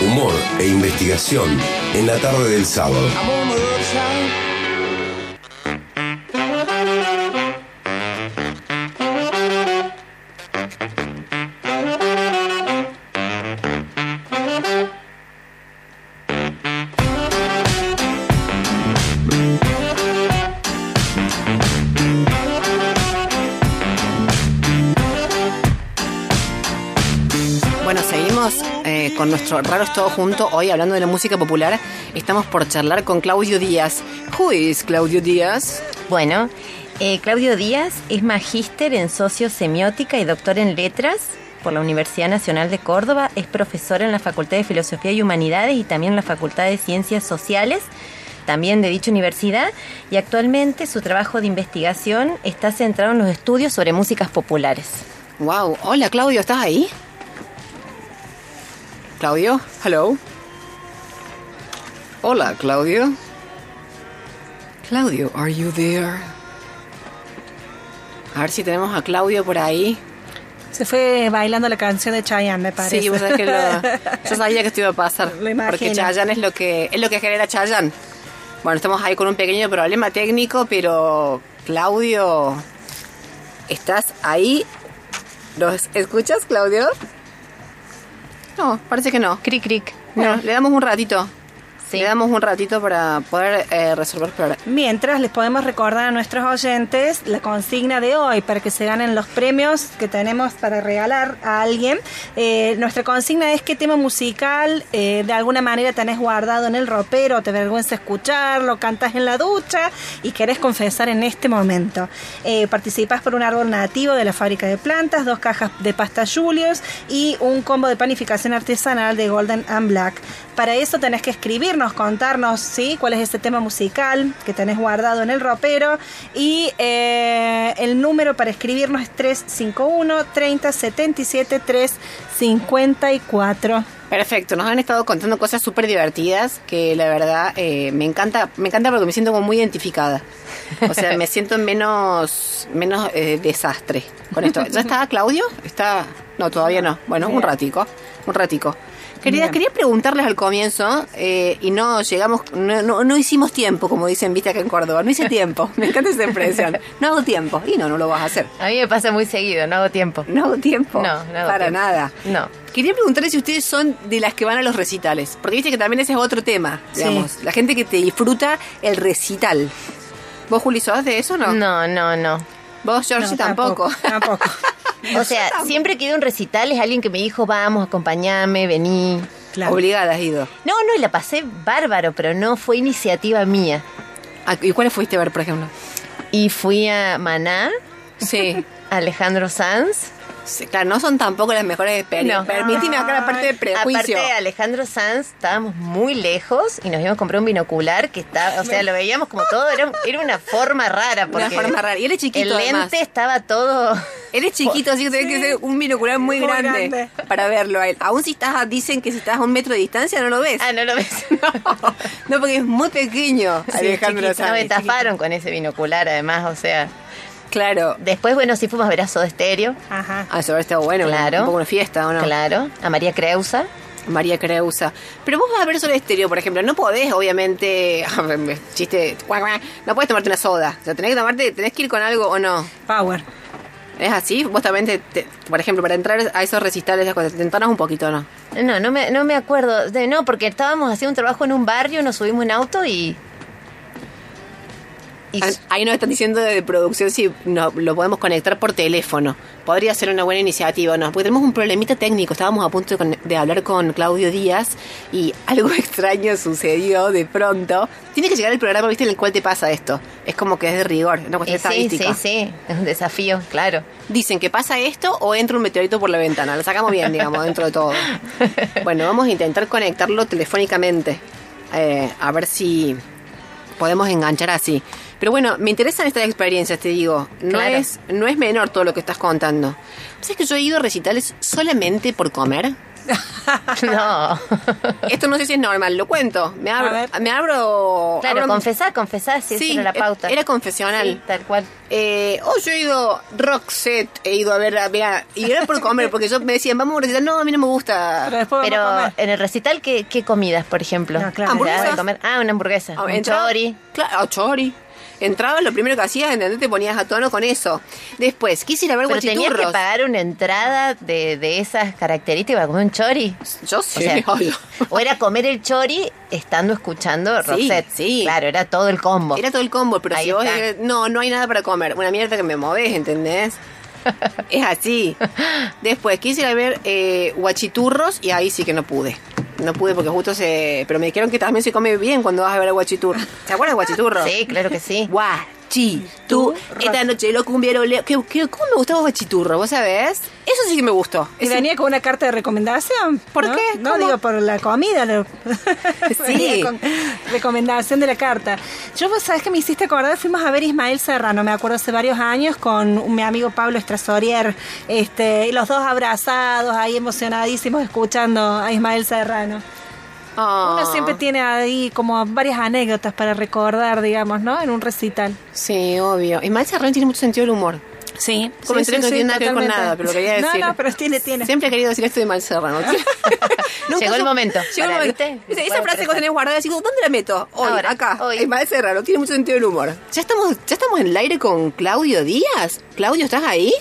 Humor e investigación en la tarde del sábado. Nuestro Raros Todo Junto. Hoy hablando de la música popular, estamos por charlar con Claudio Díaz. Who is Claudio Díaz? Bueno, eh, Claudio Díaz es magíster en sociosemiótica y doctor en letras por la Universidad Nacional de Córdoba. Es profesor en la Facultad de Filosofía y Humanidades y también en la Facultad de Ciencias Sociales, también de dicha universidad. Y actualmente su trabajo de investigación está centrado en los estudios sobre músicas populares. Wow. Hola, Claudio, ¿estás ahí? Claudio, hello. Hola, Claudio. Claudio, are you there? A ver si tenemos a Claudio por ahí. Se fue bailando la canción de Chayanne, me parece. Sí, vos sabés que lo- yo sabía que esto iba a pasar. Lo. Porque Chayanne es lo que es lo que genera Chayanne. Bueno, estamos ahí con un pequeño problema técnico, pero Claudio, ¿estás ahí? ¿Nos escuchas, Claudio? No, parece que no. Cric, cric. Bueno, le damos un ratito. Sí. Le damos un ratito para poder eh, resolver problemas. Mientras les podemos recordar a nuestros oyentes la consigna de hoy para que se ganen los premios que tenemos para regalar a alguien. Eh, nuestra consigna es qué tema musical eh, de alguna manera tenés guardado en el ropero, te vergüenza escucharlo, cantas en la ducha y querés confesar en este momento. Eh, participás por un árbol nativo de la fábrica de plantas, dos cajas de pasta Julius y un combo de panificación artesanal de Golden and Black. Para eso tenés que escribirnos, contarnos ¿sí? cuál es ese tema musical que tenés guardado en el ropero. Y eh, el número para escribirnos es 351 30 77 354. Perfecto, nos han estado contando cosas súper divertidas que la verdad eh, me encanta, me encanta porque me siento como muy identificada. O sea, me siento menos, menos eh, desastre con esto. ¿Ya está Claudio? Está. No, todavía no. Bueno, un ratico, un ratico. Quería, Bien. quería preguntarles al comienzo eh, y no llegamos, no, no, no hicimos tiempo, como dicen, viste acá en Córdoba. No hice tiempo, me encanta esa expresión. No hago tiempo. Y no, no lo vas a hacer. A mí me pasa muy seguido, no hago tiempo. No hago tiempo. No, no hago Para tiempo. nada. No. Quería preguntarles si ustedes son de las que van a los recitales. Porque viste que también ese es otro tema, Sí. digamos. La gente que te disfruta el recital. ¿Vos, Juli, sos de eso o no? No, no, no. ¿Vos, Georgie, No, tampoco? Tampoco. O sea, siempre que he ido a un recital es alguien que me dijo, vamos, acompañame, vení. Claro. Obligada has ido. No, no, y la pasé bárbaro, pero no fue iniciativa mía. Ah, ¿Y cuáles fuiste a ver, por ejemplo? Y fui a Maná, Sí. Alejandro Sanz Sí, Claro, no son tampoco las mejores experiencias. No. Permíteme acá la parte de prejuicio. Aparte, Alejandro Sanz, estábamos muy lejos y nos íbamos a comprar un binocular que estaba, o sea, lo veíamos como todo, era, era una forma rara. Porque Una forma rara. Y él es chiquito, El lente además. estaba todo... Él es chiquito, así que tiene que ser un binocular muy, Muy grande, grande. para verlo a él. Aún si estás, dicen que si estás a un metro de distancia no lo ves. Ah, no lo ves. No, porque es muy pequeño, Alejandro chiquito. No, me Sanz. estafaron con ese binocular, además, o sea... Claro. Después, bueno, sí fuimos a ver a Soda Stereo. Ajá. Ah, habrá estado bueno. Claro. Un poco una fiesta, ¿o no? Claro, a María Creusa. María Creusa. Pero vos vas a ver solo estéreo, por ejemplo. No podés, obviamente. Chiste. No podés tomarte una soda. O sea, tenés que tomarte. Tenés que ir con algo o no. Power. ¿Es así? Vos también, te, te- por ejemplo, para entrar a esos recitales, esas cosas, te entonas un poquito, ¿no? No, no me, no me acuerdo. De, no, porque estábamos haciendo un trabajo en un barrio, nos subimos en auto y... y Ah, Ahí nos están diciendo de producción si no, lo podemos conectar por teléfono. Podría ser una buena iniciativa, ¿no? Porque tenemos un problemita técnico. Estábamos a punto de, de hablar con Claudio Díaz y algo extraño sucedió de pronto. Tiene que llegar el programa, ¿viste? En el cual te pasa esto. Es como que es de rigor, una cuestión sí, estadística. sí, sí, es un desafío, claro. Dicen que pasa esto o entra un meteorito por la ventana. Lo sacamos bien, digamos, dentro de todo. Bueno, vamos a intentar conectarlo telefónicamente. Eh, a ver si podemos enganchar así. Pero bueno, me interesan estas experiencias, te digo. No, Claro. es, no es menor todo lo que estás contando. ¿Sabes que yo he ido a recitales solamente por comer? No. Esto no sé si es normal, lo cuento. Me abro. Me abro Claro, abro- confesá, confesá, si Sí, era la pauta. era confesional. Sí, tal cual. Eh, oh, yo he ido rock set, he ido a ver, a, y era por comer, porque yo me decían, vamos a un recital, no, a mí no me gusta. Pero después Pero vamos a comer. en el recital, ¿qué, qué comidas, por ejemplo? No, claro. ¿Te das de Hamburguesas. comer? Ah, una hamburguesa. Ah, un chori. Claro, ah, chori. Entrabas, lo primero que hacías, ¿entendés? Te ponías a tono con eso. Después, quise ir a ver Pero tenías que guachiturros. pagar una entrada de, de esas características comer un chori. Yo O, sí, sea, obvio. o era comer el chori estando escuchando Sí, Roxette. sí. Claro, era todo el combo. Era todo el combo, pero Ahí si vos... está. eh, no, no hay nada para comer. Una mierda que me movés, ¿entendés? es así. Después, quise ir a ver eh, guachiturros y ahí sí que no pude. No pude porque justo se... Pero me dijeron que también se come bien cuando vas a ver a guachiturro. ¿Te acuerdas de guachiturro? Sí, claro que sí. Guachiturro. Esta noche lo cumbiero leo. ¿Qué, qué, cómo me gustaba guachiturro? ¿Vos sabés? Eso sí que me gustó. ¿Y venía con una carta de recomendación? ¿Por ¿no? qué? No, ¿Cómo? digo por la comida. lo- Sí. Con recomendación de la carta. Yo, vos sabés que me hiciste acordar, fuimos a ver Ismael Serrano, me acuerdo hace varios años, con mi amigo Pablo Estrasorier, este, y los dos abrazados, ahí emocionadísimos, escuchando a Ismael Serrano. Ah. Uno siempre tiene ahí como varias anécdotas para recordar, digamos, ¿no? En un recital. Sí, obvio. Ismael Serrano tiene mucho sentido del humor. Sí, Comentario que no tiene nada que ver con nada, pero lo quería decir. No, no, pero tiene, tiene. Siempre he querido decir esto de. Nunca Llegó el momento. Llegó el momento. ¿viste? Esa, frase que tenés guardada, digo, ¿dónde la meto? Hoy, Ahora, acá. hoy. Ismael Serrano tiene mucho sentido del humor. ¿Ya estamos, ¿Ya estamos en el aire con Claudio Díaz? ¿Claudio, estás ahí?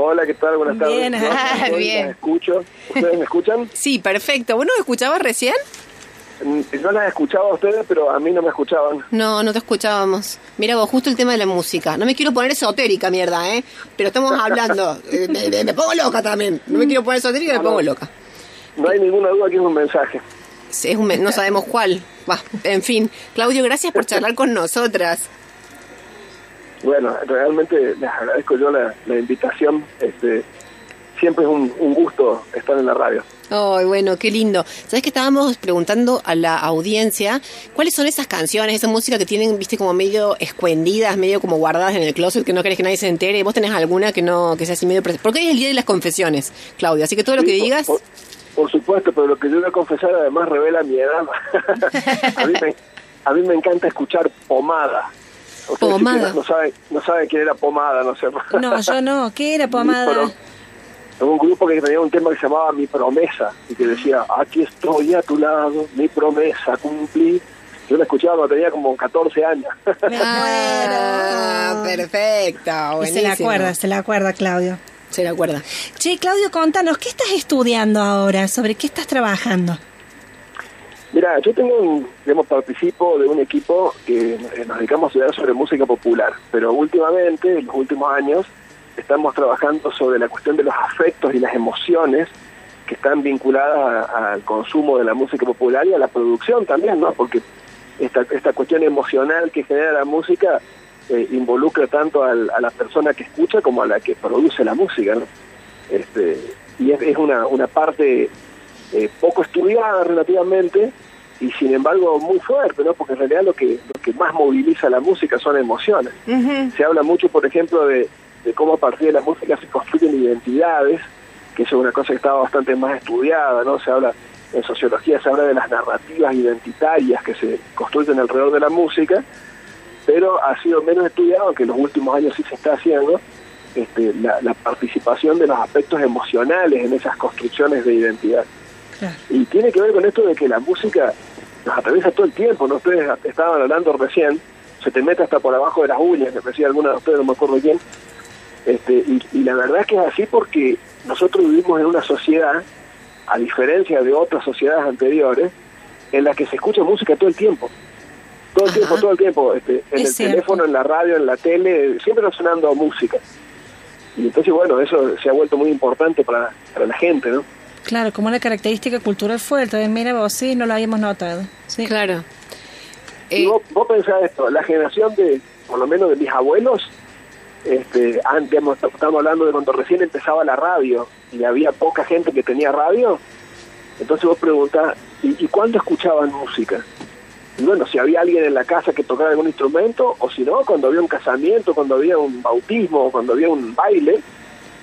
Hola, ¿qué tal? Buenas tardes. Bien, estoy, bien. las escucho. ¿Ustedes me escuchan? Sí, perfecto. ¿Vos nos escuchabas recién? Mm, Yo las escuchaba a ustedes, pero a mí no me escuchaban. No, no te escuchábamos. Mira vos, justo el tema de la música. No me quiero poner esotérica, mierda, ¿eh? Pero estamos hablando. Eh, me, me- me pongo loca también. No me quiero poner esotérica, me No, no. pongo loca. No hay ninguna duda que es un mensaje. Sí, es un me- no sabemos cuál. Va, en fin. Claudio, gracias por charlar con nosotras. Bueno, realmente les agradezco yo la, la invitación. Este, siempre es un, un gusto estar en la radio. Ay, bueno, qué lindo. Sabes que estábamos preguntando a la audiencia cuáles son esas canciones, esa música que tienen, viste, como medio escondidas, medio como guardadas en el closet, que no querés que nadie se entere. ¿Vos tenés alguna que no, que sea así medio Porque hoy es el día de las confesiones, Claudia. Así que todo lo que Sí, por- digas. Por, por supuesto, pero lo que yo voy a confesar además revela mi edad. a, mí me, a mí me encanta escuchar pomada. Pomada. No saben, no saben quién era pomada, no sé. No, yo no. ¿Qué era pomada? Hubo un grupo que tenía un tema que se llamaba Mi Promesa y que decía, aquí estoy a tu lado, mi promesa cumplí. Yo la escuchaba cuando tenía como 14 años. Me Ah, perfecto, Y se la acuerda, se la acuerda, Claudio. Se la acuerda. Che, Claudio, contanos, ¿qué estás estudiando ahora? ¿Sobre qué estás trabajando? Mira, yo tengo un, digamos, participo de un equipo que eh, nos dedicamos a estudiar sobre música popular, pero últimamente, en los últimos años, estamos trabajando sobre la cuestión de los afectos y las emociones que están vinculadas al consumo de la música popular y a la producción también, ¿no? Porque esta, esta cuestión emocional que genera la música eh, involucra tanto a la persona que escucha como a la que produce la música, ¿no? Este, y es, es una, una parte eh, poco estudiada relativamente y sin embargo muy fuerte, ¿no? Porque en realidad lo que, lo que más moviliza la música son emociones. Se habla mucho, por ejemplo, de, de cómo a partir de la música se construyen identidades, que eso es una cosa que estaba bastante más estudiada, ¿no? Se habla en sociología se habla de las narrativas identitarias que se construyen alrededor de la música, pero ha sido menos estudiado, aunque en los últimos años sí se está haciendo, este, la, la participación de los aspectos emocionales en esas construcciones de identidad. Y tiene que ver con esto de que la música nos atraviesa todo el tiempo, ¿no? Ustedes estaban hablando recién, se te mete hasta por abajo de las uñas, me decía alguna de ustedes, no me acuerdo quién, este, y, y la verdad es que es así porque nosotros vivimos en una sociedad, a diferencia de otras sociedades anteriores, en la que se escucha música todo el tiempo. Todo el tiempo, todo el tiempo, este, en Es el cierto. teléfono, en la radio, en la tele, siempre está sonando música. Y entonces, bueno, eso se ha vuelto muy importante para, para la gente, ¿no? Claro, como una característica cultural fuerte. Mira vos, sí, no lo habíamos notado. Sí. Claro. Y Eh, vos, vos pensás esto, la generación de, por lo menos de mis abuelos, este, antes, estamos hablando de cuando recién empezaba la radio y había poca gente que tenía radio, entonces vos preguntás, ¿y, y cuándo escuchaban música? Y bueno, si había alguien en la casa que tocara algún instrumento, o si no, cuando había un casamiento, cuando había un bautismo, cuando había un baile,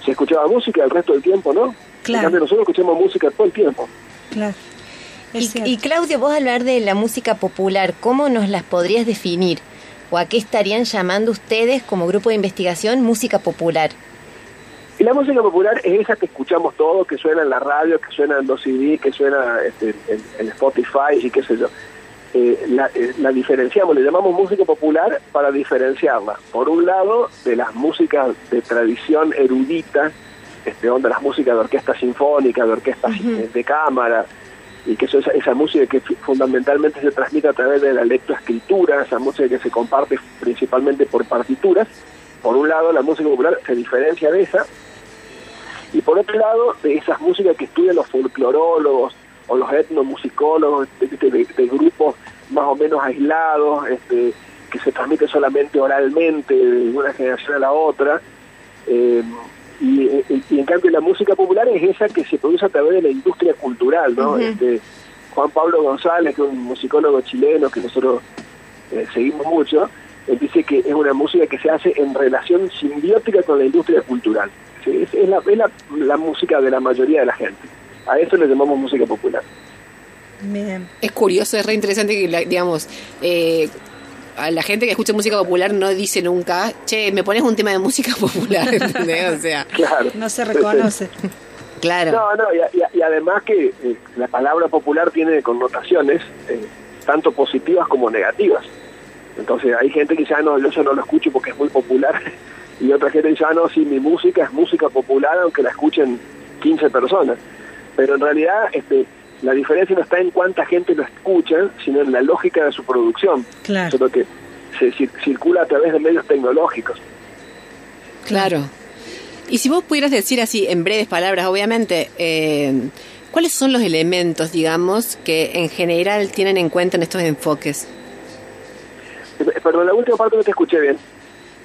se escuchaba música el resto del tiempo, ¿no? Claro. En cambio, nosotros escuchamos música todo el tiempo. Claro. Y, y Claudio, vos hablar de la música popular, ¿cómo nos las podrías definir? ¿O a qué estarían llamando ustedes como grupo de investigación música popular? Y la música popular es esa que escuchamos todos, que suena en la radio, que suena en los CD, que suena este, en, en Spotify y qué sé yo. Eh, la, eh, la diferenciamos, le llamamos música popular para diferenciarla. Por un lado, de las músicas de tradición erudita, este, onda las músicas de orquesta sinfónica, de orquesta de cámara, y que eso, esa, esa música que fu- fundamentalmente se transmite a través de la lectoescritura, esa música que se comparte principalmente por partituras. Por un lado, la música popular se diferencia de esa, y por otro lado, de esas músicas que estudian los folclorólogos o los etnomusicólogos de, de- de- de grupos más o menos aislados, este, que se transmite solamente oralmente de una generación a la otra. eh, y, y- y en cambio la música popular es esa que se produce a través de la industria cultural, ¿no? este, Juan Pablo González, que es un musicólogo chileno que nosotros eh, seguimos mucho, él dice que es una música que se hace en relación simbiótica con la industria cultural. Sí, Es, es la, es la, la música de la mayoría de la gente. A eso le llamamos música popular. Bien. es curioso, es re interesante que, la- digamos, eh, a la gente que escucha música popular no dice nunca, che, me pones un tema de música popular, ¿entendés? O sea, Claro. No se reconoce. claro. No, no, y, a- y y además que eh, la palabra popular tiene connotaciones eh, tanto positivas como negativas. Entonces hay gente que dice, ah, no, yo eso no lo escucho porque es muy popular. Y otra gente dice, ah, no, sí, mi música es música popular aunque la escuchen 15 personas. Pero en realidad este, la diferencia no está en cuánta gente lo escucha, sino en la lógica de su producción. Claro. Eso es lo que se cir- circula a través de medios tecnológicos. Claro. Y si vos pudieras decir así, en breves palabras, obviamente, eh, ¿cuáles son los elementos, digamos, que en general tienen en cuenta en estos enfoques? Eh, Perdón, la última parte no te escuché bien.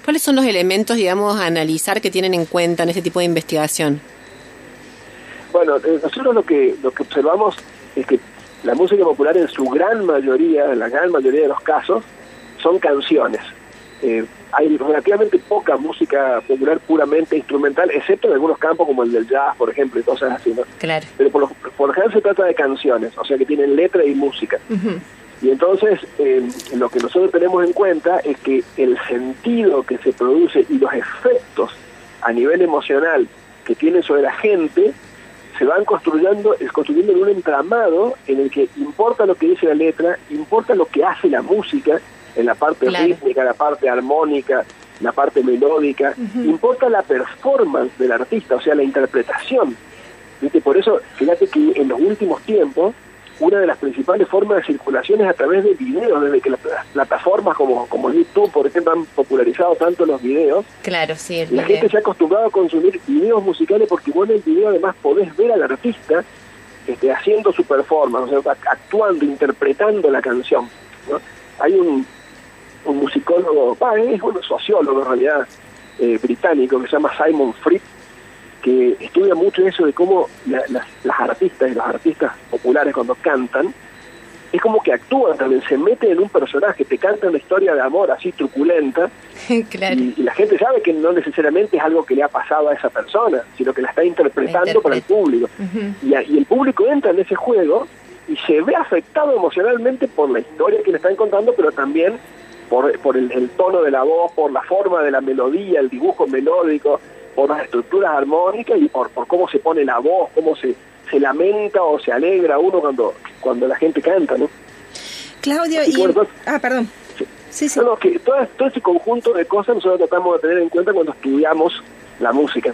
¿Cuáles son los elementos, digamos, a analizar que tienen en cuenta en este tipo de investigación? Bueno, eh, nosotros lo que lo que observamos es que la música popular en su gran mayoría, en la gran mayoría de los casos, son canciones. Eh, hay relativamente poca música popular puramente instrumental, excepto en algunos campos como el del jazz, por ejemplo, y cosas así, ¿no? Claro. Pero por lo, por lo general se trata de canciones, o sea que tienen letra y música. Y entonces eh, lo que nosotros tenemos en cuenta es que el sentido que se produce y los efectos a nivel emocional que tienen sobre la gente se van construyendo, es construyendo en un entramado en el que importa lo que dice la letra, importa lo que hace la música en la parte Claro. rítmica, la parte armónica, la parte melódica, importa la performance del artista, o sea, la interpretación. ¿Viste? Por eso, fíjate que en los últimos tiempos, una de las principales formas de circulación es a través de videos, desde que las pla- plataformas como, como YouTube, por ejemplo, han popularizado tanto los videos, Claro, sí, la video. gente se ha acostumbrado a consumir videos musicales porque vos en el video además podés ver al artista este, haciendo su performance, o sea, act- actuando, interpretando la canción. ¿no? Hay un, un musicólogo, bah, es un sociólogo en realidad, eh, británico, que se llama Simon Fritz, que estudia mucho eso de cómo la- las, las artistas y los artistas populares cuando cantan, es como que actúan también, se meten en un personaje, te cantan una historia de amor así truculenta, claro. y, y la gente sabe que no necesariamente es algo que le ha pasado a esa persona, sino que la está interpretando para el público. y, y el público entra en ese juego y se ve afectado emocionalmente por la historia que le están contando, pero también por, por el, el tono de la voz, por la forma de la melodía, el dibujo melódico, por las estructuras armónicas y por, por cómo se pone la voz, cómo se, se lamenta o se alegra uno cuando, cuando la gente canta, ¿no? Claudio, Y bueno, entonces- Ah, perdón. Sí, sí. No, no, que todo, todo ese conjunto de cosas nosotros tratamos de tener en cuenta cuando estudiamos la música.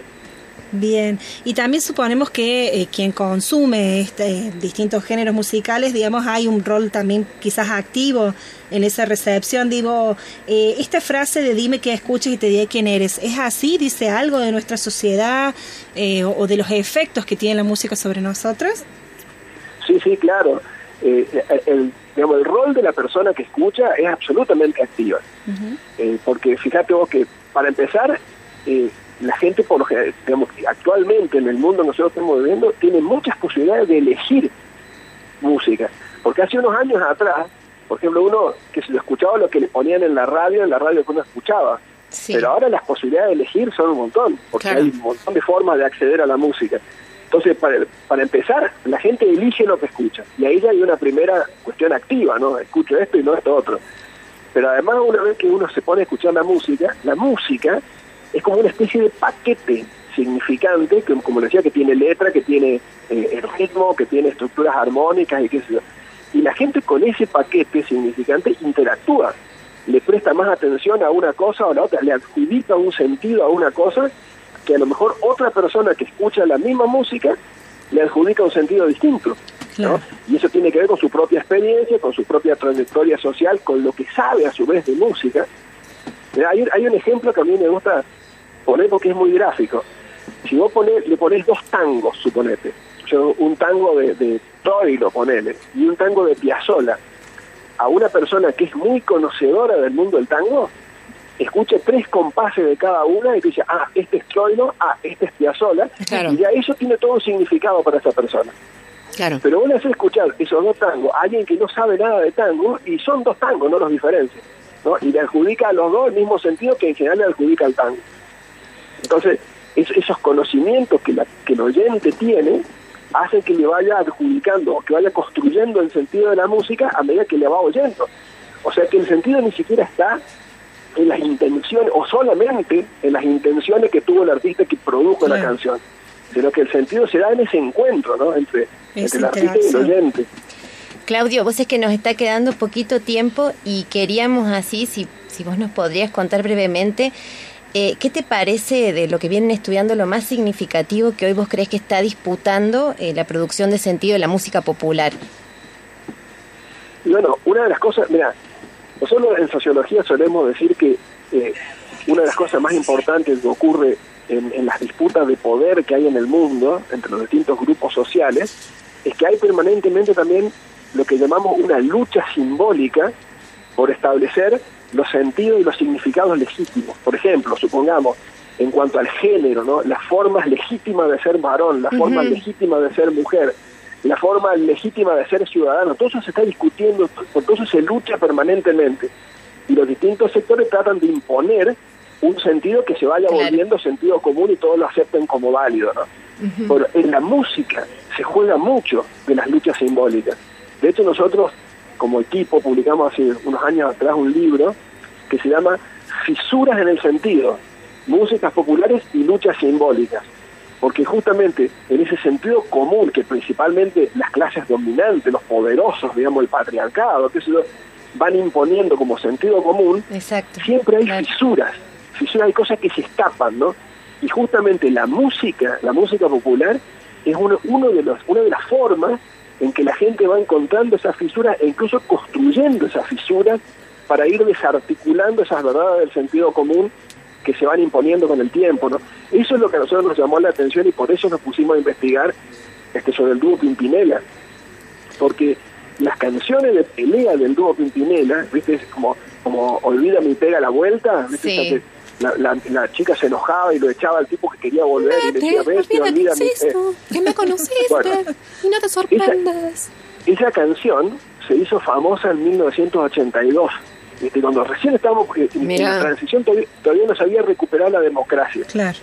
Bien, y también suponemos que eh, quien consume este, distintos géneros musicales, digamos, hay un rol también quizás activo en esa recepción. Digo, eh, esta frase de dime qué escuchas y te diré quién eres, ¿es así? ¿Dice algo de nuestra sociedad eh, o, o de los efectos que tiene la música sobre nosotros? Sí, sí, claro. Eh, el, digamos, el rol de la persona que escucha es absolutamente activa. Eh, porque fíjate vos que, para empezar, eh, la gente, por lo que, digamos, actualmente en el mundo que nosotros estamos viviendo, tiene muchas posibilidades de elegir música. Porque hace unos años atrás, por ejemplo, uno que se lo escuchaba lo que le ponían en la radio, en la radio que uno escuchaba. Sí. Pero ahora las posibilidades de elegir son un montón, porque Claro. hay un montón de formas de acceder a la música. Entonces, para, para empezar, la gente elige lo que escucha. Y ahí ya hay una primera cuestión activa, ¿no? Escucho esto y no esto otro. Pero además, una vez que uno se pone a escuchar la música, la música es como una especie de paquete significante, que como decía, que tiene letra, que tiene eh, el ritmo, que tiene estructuras armónicas y qué sé yo. Y la gente con ese paquete significante interactúa, le presta más atención a una cosa o a la otra, le adjudica un sentido a una cosa que a lo mejor otra persona que escucha la misma música le adjudica un sentido distinto. Y eso tiene que ver con su propia experiencia, con su propia trayectoria social, con lo que sabe a su vez de música. Mira, Hay, hay un ejemplo que a mí me gusta poner porque es muy gráfico. Si vos ponés, le ponés dos tangos, suponete, yo, un tango de, de Troilo, ponele, y un tango de Piazzolla, a una persona que es muy conocedora del mundo del tango, escucha tres compases de cada una y dice, ah, este es Troilo, ah, este es Piazzolla, Claro. y ya eso tiene todo un significado para esa persona. Claro. Pero vos le haces escuchar esos dos tangos a alguien que no sabe nada de tango y son dos tangos, no los diferencia. ¿No? Y le adjudica a los dos el mismo sentido que en general le adjudica al tango. Entonces, es- esos conocimientos que, la, que el oyente tiene hacen que le vaya adjudicando o que vaya construyendo el sentido de la música a medida que le va oyendo. O sea que el sentido ni siquiera está en las intenciones o solamente en las intenciones que tuvo el artista que produjo la canción, sino que el sentido se da en ese encuentro ¿no? entre, entre el artista y el oyente. Claudio, vos es que nos está quedando poquito tiempo y queríamos así, si, si vos nos podrías contar brevemente, eh, ¿qué te parece de lo que vienen estudiando lo más significativo que hoy vos crees que está disputando eh, la producción de sentido de la música popular? Bueno, una de las cosas, mira, nosotros en sociología solemos decir que eh, una de las cosas más importantes que ocurre en, en las disputas de poder que hay en el mundo entre los distintos grupos sociales es que hay permanentemente también lo que llamamos una lucha simbólica por establecer los sentidos y los significados legítimos. Por ejemplo, supongamos, en cuanto al género, ¿no? las formas legítimas de ser varón, las formas legítimas de ser mujer, la forma legítima de ser ciudadano, todo eso se está discutiendo, por todo eso se lucha permanentemente. Y los distintos sectores tratan de imponer un sentido que se vaya Claro. volviendo sentido común y todos lo acepten como válido. ¿no? Pero en la música se juega mucho de las luchas simbólicas. De hecho, nosotros como equipo publicamos hace unos años atrás un libro que se llama Fisuras en el sentido, músicas populares y luchas simbólicas. Porque justamente en ese sentido común que principalmente las clases dominantes, los poderosos, digamos el patriarcado, que van imponiendo como sentido común, Exacto. siempre hay Claro. fisuras, fisuras hay cosas que se escapan, ¿no? Y justamente la música, la música popular, es uno, uno de los, una de las formas en que la gente va encontrando esas fisuras e incluso construyendo esas fisuras para ir desarticulando esas verdades del sentido común que se van imponiendo con el tiempo, ¿no? Eso es lo que a nosotros nos llamó la atención y por eso nos pusimos a investigar este sobre el dúo Pimpinela, porque las canciones de pelea del dúo Pimpinela, ¿viste? Como, como Olvida mi pega la vuelta, ¿viste? Sí. La, la- la chica se enojaba y lo echaba al tipo que quería volver y le decía, olvídame. Eh, que me conociste Bueno. y no te sorprendas. esa canción se hizo famosa en 1982. Este, cuando recién estábamos eh, en la transición, todavía, todavía no se había recuperado la democracia. Claro.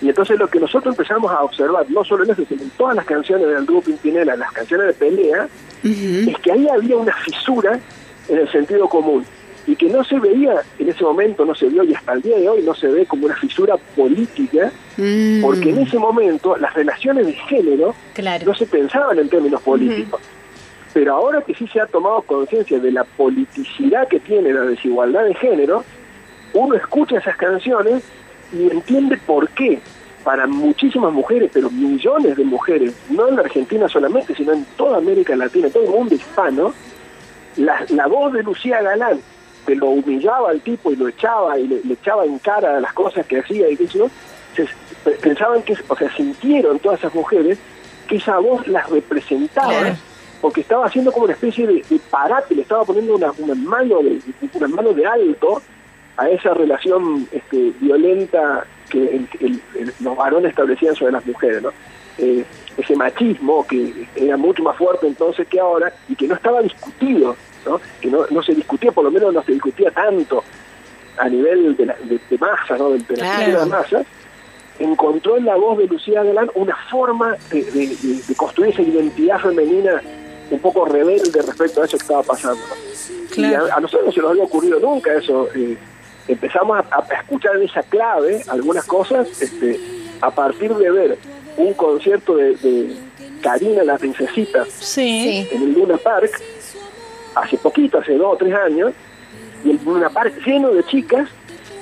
Y entonces lo que nosotros empezamos a observar, no solo en eso, sino en todas las canciones del dúo Pimpinela, las canciones de pelea, es que ahí había una fisura en el sentido común. Y que no se veía en ese momento, no se vio, y hasta el día de hoy no se ve como una fisura política, Mm. porque en ese momento las relaciones de género Claro. no se pensaban en términos políticos. Pero ahora que sí se ha tomado conciencia de la politicidad que tiene la desigualdad de género, uno escucha esas canciones y entiende por qué para muchísimas mujeres, pero millones de mujeres, no en la Argentina solamente, sino en toda América Latina, todo el mundo hispano, la, la voz de Lucía Galán, que lo humillaba al tipo y lo echaba y le, le echaba en cara las cosas que hacía y qué sé yo, se- pensaban que, o sea, sintieron todas esas mujeres que esa voz las representaba, Claro. porque estaba haciendo como una especie de, de parate, le estaba poniendo una, una mano de una mano de alto a esa relación este, violenta que el- el- el- los varones establecían sobre las mujeres, ¿no? Eh, ese machismo que era mucho más fuerte entonces que ahora y que no estaba discutido, ¿no? que no, no se discutía, por lo menos no se discutía tanto a nivel de, la, de, de masa, ¿no? de, de la Claro. de masas, encontró en la voz de Lucía Galán una forma de, de- construir esa identidad femenina un poco rebelde respecto a eso que estaba pasando. Y a, a nosotros no se nos había ocurrido nunca eso. eh, empezamos a, a escuchar en esa clave algunas cosas este, a partir de ver un concierto de, de Karina la Princesita Sí. en el Luna Park hace poquito, hace dos o tres años, y el Luna Park lleno de chicas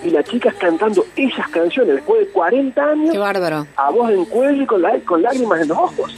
y las chicas cantando esas canciones después de 40 años Qué bárbaro. a voz en cuello y con, la- con lágrimas en los ojos.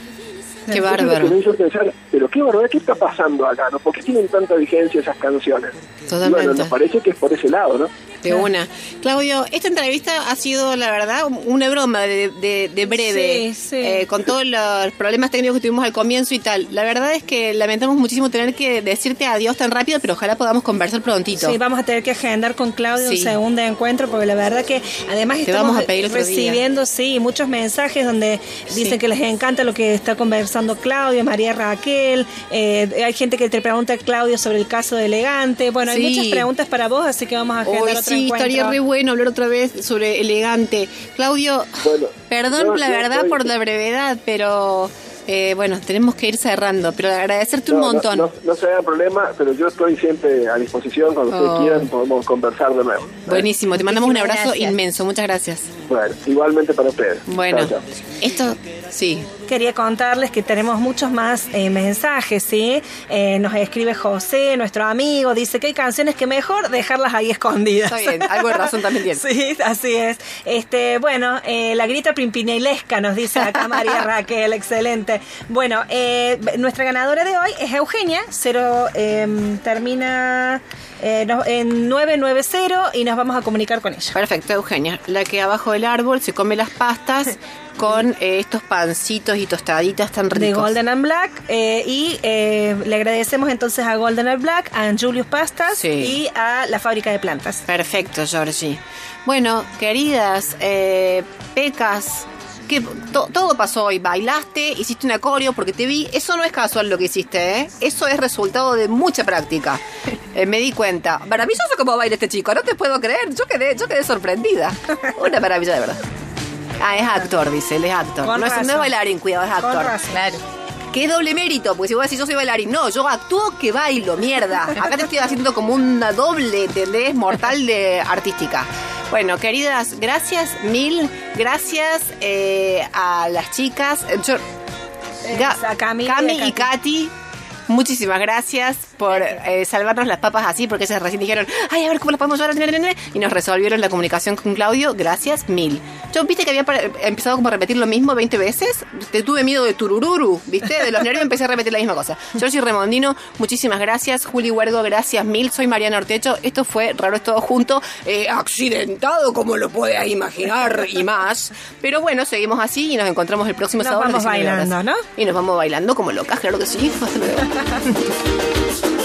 Qué que bárbaro. me hizo pensar, pero qué barbaridad, ¿qué está pasando acá? ¿no? ¿Por qué tienen tanta vigencia esas canciones? Totalmente. bueno, nos parece que es por ese lado, ¿no? De una. Claudio, esta entrevista ha sido, la verdad, una broma de, de- de breve, Sí, sí. eh, con todos los problemas técnicos que tuvimos al comienzo y tal. La verdad es que lamentamos muchísimo tener que decirte adiós tan rápido, pero ojalá podamos conversar prontito. Sí, vamos a tener que agendar con Claudio Sí. un segundo encuentro porque la verdad que además Te estamos vamos a pedir recibiendo sí muchos mensajes donde dicen que les encanta lo que está conversando Claudio, María Raquel, eh, hay gente que te pregunta Claudio sobre el caso de Elegante, bueno, hay muchas preguntas para vos, así que vamos a agendar Hoy otro sí, encuentro. estaría re bueno hablar otra vez sobre elegante. Claudio, Bueno, perdón la verdad por la brevedad, pero eh, bueno, tenemos que ir cerrando. Pero agradecerte un montón. No, no, se hagan problema, pero yo estoy siempre a disposición. Cuando Oh. ustedes quieran, podemos conversar de nuevo. Buenísimo, te mandamos un abrazo gracias. inmenso. Muchas gracias. Bueno, igualmente para ustedes. Bueno, Chao, chao. esto sí. Quería contarles que tenemos muchos más eh, mensajes, ¿sí? Eh, nos escribe José, nuestro amigo, dice que hay canciones que mejor dejarlas ahí escondidas. Está bien, algo de razón también tiene. Sí, así es. Este, bueno, eh, la grita pimpinelesca nos dice acá María Raquel, excelente. Bueno, eh, nuestra ganadora de hoy es Eugenia, cero, eh, termina eh, no- en 990 y nos vamos a comunicar con ella. Perfecto, Eugenia. La que abajo del árbol se come las pastas con eh, estos pancitos y tostaditas tan ricos. de Golden and Black eh, y eh, le agradecemos entonces a Golden and Black, a Julius Pastas Sí. y a la fábrica de plantas. Perfecto, Georgie. Bueno, queridas, pecas, que to- todo pasó hoy. Bailaste, hiciste un acorio porque te vi. Eso no es casual lo que hiciste, ¿eh? Eso es resultado de mucha práctica. Eh, me di cuenta. Maravilloso como baila este chico, no te puedo creer. Yo quedé, yo quedé sorprendida. Una maravilla de verdad. Ah, es actor, dice, él es actor. Con no es, no es bailarín, cuidado, es Con actor. razón. Claro. Qué doble mérito, porque si vos decís yo soy bailarín, no, yo actúo que bailo, mierda. Acá te estoy haciendo como una doble, ¿entendés? Mortal de artística. Bueno, queridas, gracias mil, gracias eh, a las chicas. Yo- Ga- a Cami y Katy. Muchísimas gracias por eh, salvarnos las papas así, porque ellas recién dijeron, ay, a ver cómo las podemos llevar, nene, nene", y nos resolvieron la comunicación con Claudio. Gracias, mil. Yo, viste que había empezado como a repetir lo mismo 20 veces. Te tuve miedo de turururu, viste, de los nervios empecé a repetir la misma cosa. Georgie Remondino, muchísimas gracias. Juli Huergo, gracias mil. Soy Mariana Ortecho. Esto fue Raro es todo junto, eh, accidentado como lo puedes imaginar y más. Pero bueno, seguimos así y nos encontramos el próximo Nos sábado. vamos 19 horas. bailando, ¿no? Y nos vamos bailando como locas, claro que sí. Hasta luego. Thank you.